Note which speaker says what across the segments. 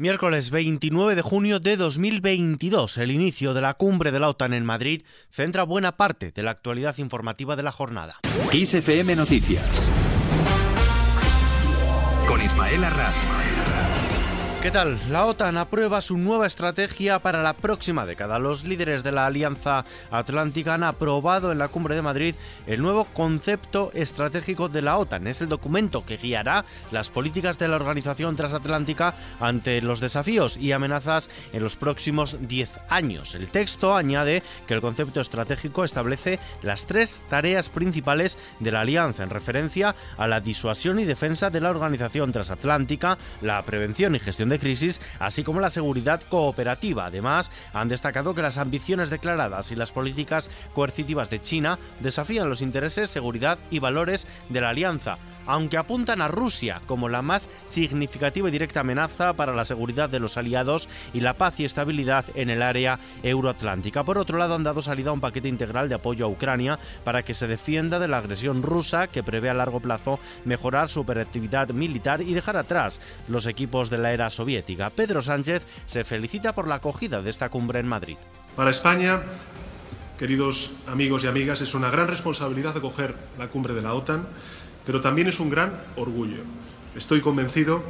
Speaker 1: Miércoles 29 de junio de 2022, el inicio de la cumbre de la OTAN en Madrid centra buena parte de la actualidad informativa de la jornada.
Speaker 2: XFM Noticias. Con Ismael Arranz.
Speaker 1: ¿Qué tal? La OTAN aprueba su nueva estrategia para la próxima década. Los líderes de la Alianza Atlántica han aprobado en la Cumbre de Madrid el nuevo concepto estratégico de la OTAN. Es el documento que guiará las políticas de la organización transatlántica ante los desafíos y amenazas en los próximos 10 años. El texto añade que el concepto estratégico establece las tres tareas principales de la alianza en referencia a la disuasión y defensa de la organización transatlántica, la prevención y gestión de crisis, así como la seguridad cooperativa. Además, han destacado que las ambiciones declaradas y las políticas coercitivas de China desafían los intereses, seguridad y valores de la alianza aunque apuntan a Rusia como la más significativa y directa amenaza para la seguridad de los aliados y la paz y estabilidad en el área euroatlántica. Por otro lado, han dado salida a un paquete integral de apoyo a Ucrania para que se defienda de la agresión rusa que prevé a largo plazo mejorar su operatividad militar y dejar atrás los equipos de la era soviética. Pedro Sánchez se felicita por la acogida de esta cumbre en Madrid.
Speaker 3: Para España, queridos amigos y amigas, es una gran responsabilidad acoger la cumbre de la OTAN pero también es un gran orgullo. Estoy convencido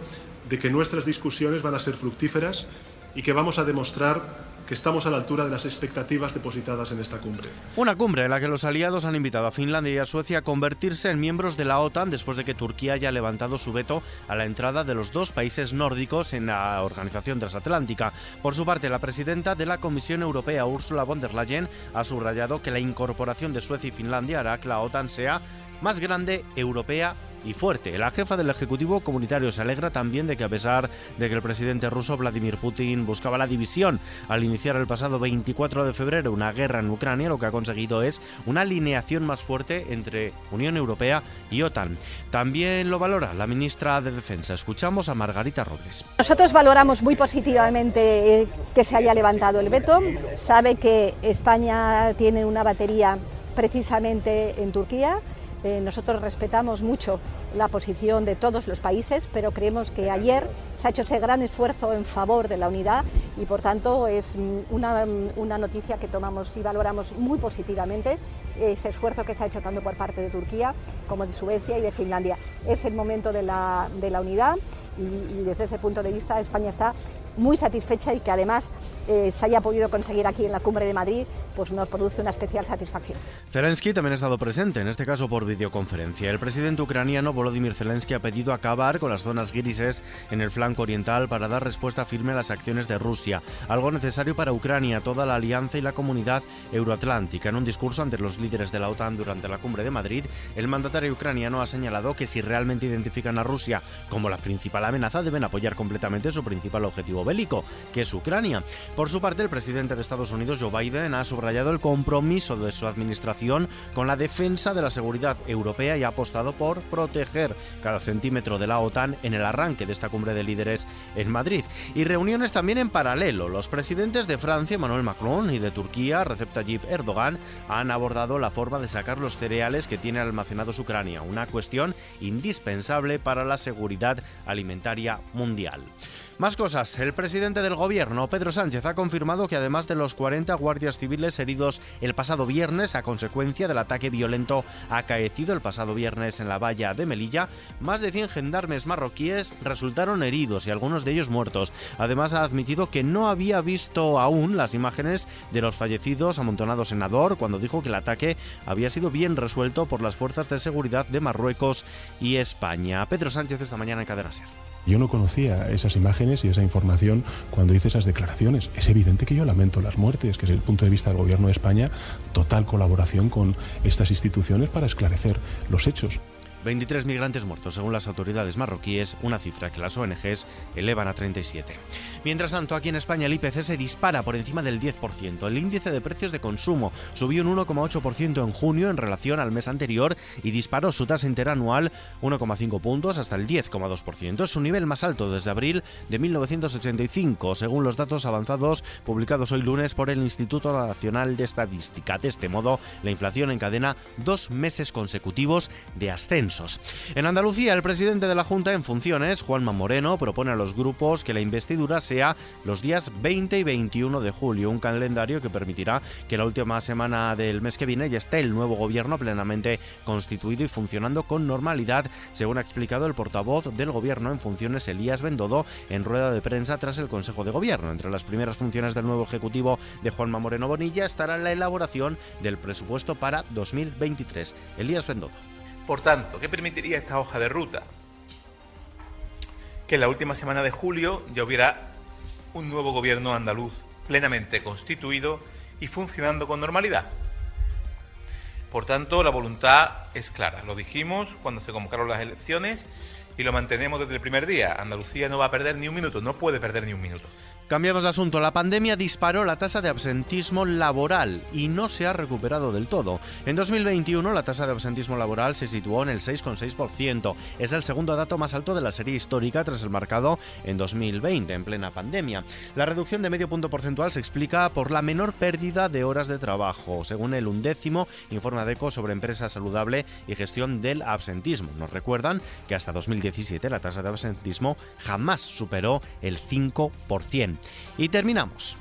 Speaker 3: de que nuestras discusiones van a ser fructíferas y que vamos a demostrar que estamos a la altura de las expectativas depositadas en esta cumbre.
Speaker 1: Una cumbre en la que los aliados han invitado a Finlandia y a Suecia a convertirse en miembros de la OTAN después de que Turquía haya levantado su veto a la entrada de los dos países nórdicos en la organización transatlántica. Por su parte, la presidenta de la Comisión Europea, Ursula von der Leyen, ha subrayado que la incorporación de Suecia y Finlandia hará que la OTAN sea más grande, europea y fuerte. La jefa del Ejecutivo Comunitario se alegra también de que a pesar de que el presidente ruso Vladimir Putin buscaba la división al iniciar el pasado 24 de febrero una guerra en Ucrania, lo que ha conseguido es una alineación más fuerte entre Unión Europea y OTAN. También lo valora la ministra de Defensa. Escuchamos a Margarita Robles.
Speaker 4: Nosotros valoramos muy positivamente eh, que se haya levantado el veto. Sabe que España tiene una batería precisamente en Turquía eh, nosotros respetamos mucho la posición de todos los países, pero creemos que ayer se ha hecho ese gran esfuerzo en favor de la unidad y por tanto es una, una noticia que tomamos y valoramos muy positivamente ese esfuerzo que se ha hecho tanto por parte de Turquía como de Suecia y de Finlandia. Es el momento de la, de la unidad y desde ese punto de vista España está muy satisfecha y que además eh, se haya podido conseguir aquí en la cumbre de Madrid, pues nos produce una especial satisfacción.
Speaker 1: Zelensky también ha estado presente, en este caso por videoconferencia. El presidente ucraniano Volodymyr Zelensky ha pedido acabar con las zonas grises en el flanco oriental para dar respuesta firme a las acciones de Rusia, algo necesario para Ucrania, toda la alianza y la comunidad euroatlántica. En un discurso ante los líderes de la OTAN durante la cumbre de Madrid, el mandatario ucraniano ha señalado que si realmente identifican a Rusia como la principal amenaza, deben apoyar completamente su principal objetivo bélico, que es Ucrania. Por su parte, el presidente de Estados Unidos, Joe Biden, ha subrayado el compromiso de su administración con la defensa de la seguridad europea y ha apostado por proteger cada centímetro de la OTAN en el arranque de esta cumbre de líderes en Madrid. Y reuniones también en paralelo. Los presidentes de Francia, Emmanuel Macron, y de Turquía, Recep Tayyip Erdogan, han abordado la forma de sacar los cereales que tiene almacenados Ucrania, una cuestión indispensable para la seguridad alimentaria mundial. Más cosas. El presidente del gobierno, Pedro Sánchez, ha confirmado que además de los 40 guardias civiles heridos el pasado viernes a consecuencia del ataque violento acaecido el pasado viernes en la valla de Melilla, más de 100 gendarmes marroquíes resultaron heridos y algunos de ellos muertos. Además, ha admitido que no había visto aún las imágenes de los fallecidos amontonados en Ador cuando dijo que el ataque había sido bien resuelto por las fuerzas de seguridad de Marruecos y España. Pedro Sánchez esta mañana en Cadena Ser.
Speaker 5: Yo no conocía esas imágenes y esa información cuando hice esas declaraciones. Es evidente que yo lamento las muertes, que es el punto de vista del Gobierno de España, total colaboración con estas instituciones para esclarecer los hechos.
Speaker 1: 23 migrantes muertos según las autoridades marroquíes, una cifra que las ONGs elevan a 37. Mientras tanto, aquí en España el IPC se dispara por encima del 10%. El índice de precios de consumo subió un 1,8% en junio en relación al mes anterior y disparó su tasa interanual 1,5 puntos hasta el 10,2%. Es su nivel más alto desde abril de 1985, según los datos avanzados publicados hoy lunes por el Instituto Nacional de Estadística. De este modo, la inflación encadena dos meses consecutivos de En Andalucía, el presidente de la Junta en funciones, Juanma Moreno, propone a los grupos que la investidura sea los días 20 y 21 de julio, un calendario que permitirá que la última semana del mes que viene ya esté el nuevo gobierno plenamente constituido y funcionando con normalidad, según ha explicado el portavoz del gobierno en funciones, Elías Bendodo, en rueda de prensa tras el Consejo de Gobierno. Entre las primeras funciones del nuevo Ejecutivo de Juanma Moreno Bonilla estará la elaboración del presupuesto para 2023. Elías Bendodo.
Speaker 6: Por tanto, ¿qué permitiría esta hoja de ruta? Que en la última semana de julio ya hubiera un nuevo gobierno andaluz plenamente constituido y funcionando con normalidad. Por tanto, la voluntad es clara. Lo dijimos cuando se convocaron las elecciones y lo mantenemos desde el primer día. Andalucía no va a perder ni un minuto, no puede perder ni un minuto.
Speaker 1: Cambiamos de asunto. La pandemia disparó la tasa de absentismo laboral y no se ha recuperado del todo. En 2021 la tasa de absentismo laboral se situó en el 6,6%. Es el segundo dato más alto de la serie histórica tras el marcado en 2020, en plena pandemia. La reducción de medio punto porcentual se explica por la menor pérdida de horas de trabajo, según el undécimo informe DECO sobre empresa saludable y gestión del absentismo. Nos recuerdan que hasta 2017 la tasa de absentismo jamás superó el 5%. Y terminamos.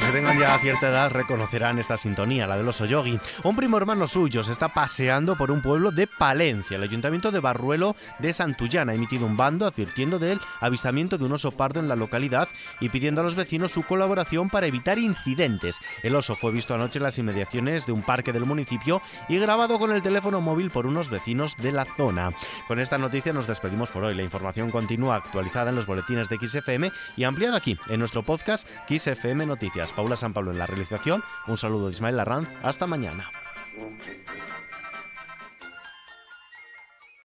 Speaker 1: Los que tengan ya cierta edad reconocerán esta sintonía, la del oso yogi. Un primo hermano suyo se está paseando por un pueblo de Palencia. El ayuntamiento de Barruelo de Santullán ha emitido un bando advirtiendo del avistamiento de un oso pardo en la localidad y pidiendo a los vecinos su colaboración para evitar incidentes. El oso fue visto anoche en las inmediaciones de un parque del municipio y grabado con el teléfono móvil por unos vecinos de la zona. Con esta noticia nos despedimos por hoy. La información continúa actualizada en los boletines de XFM y ampliada aquí en nuestro podcast XFM Noticias. Paula San Pablo en la realización. Un saludo de Ismael Larranz. Hasta mañana.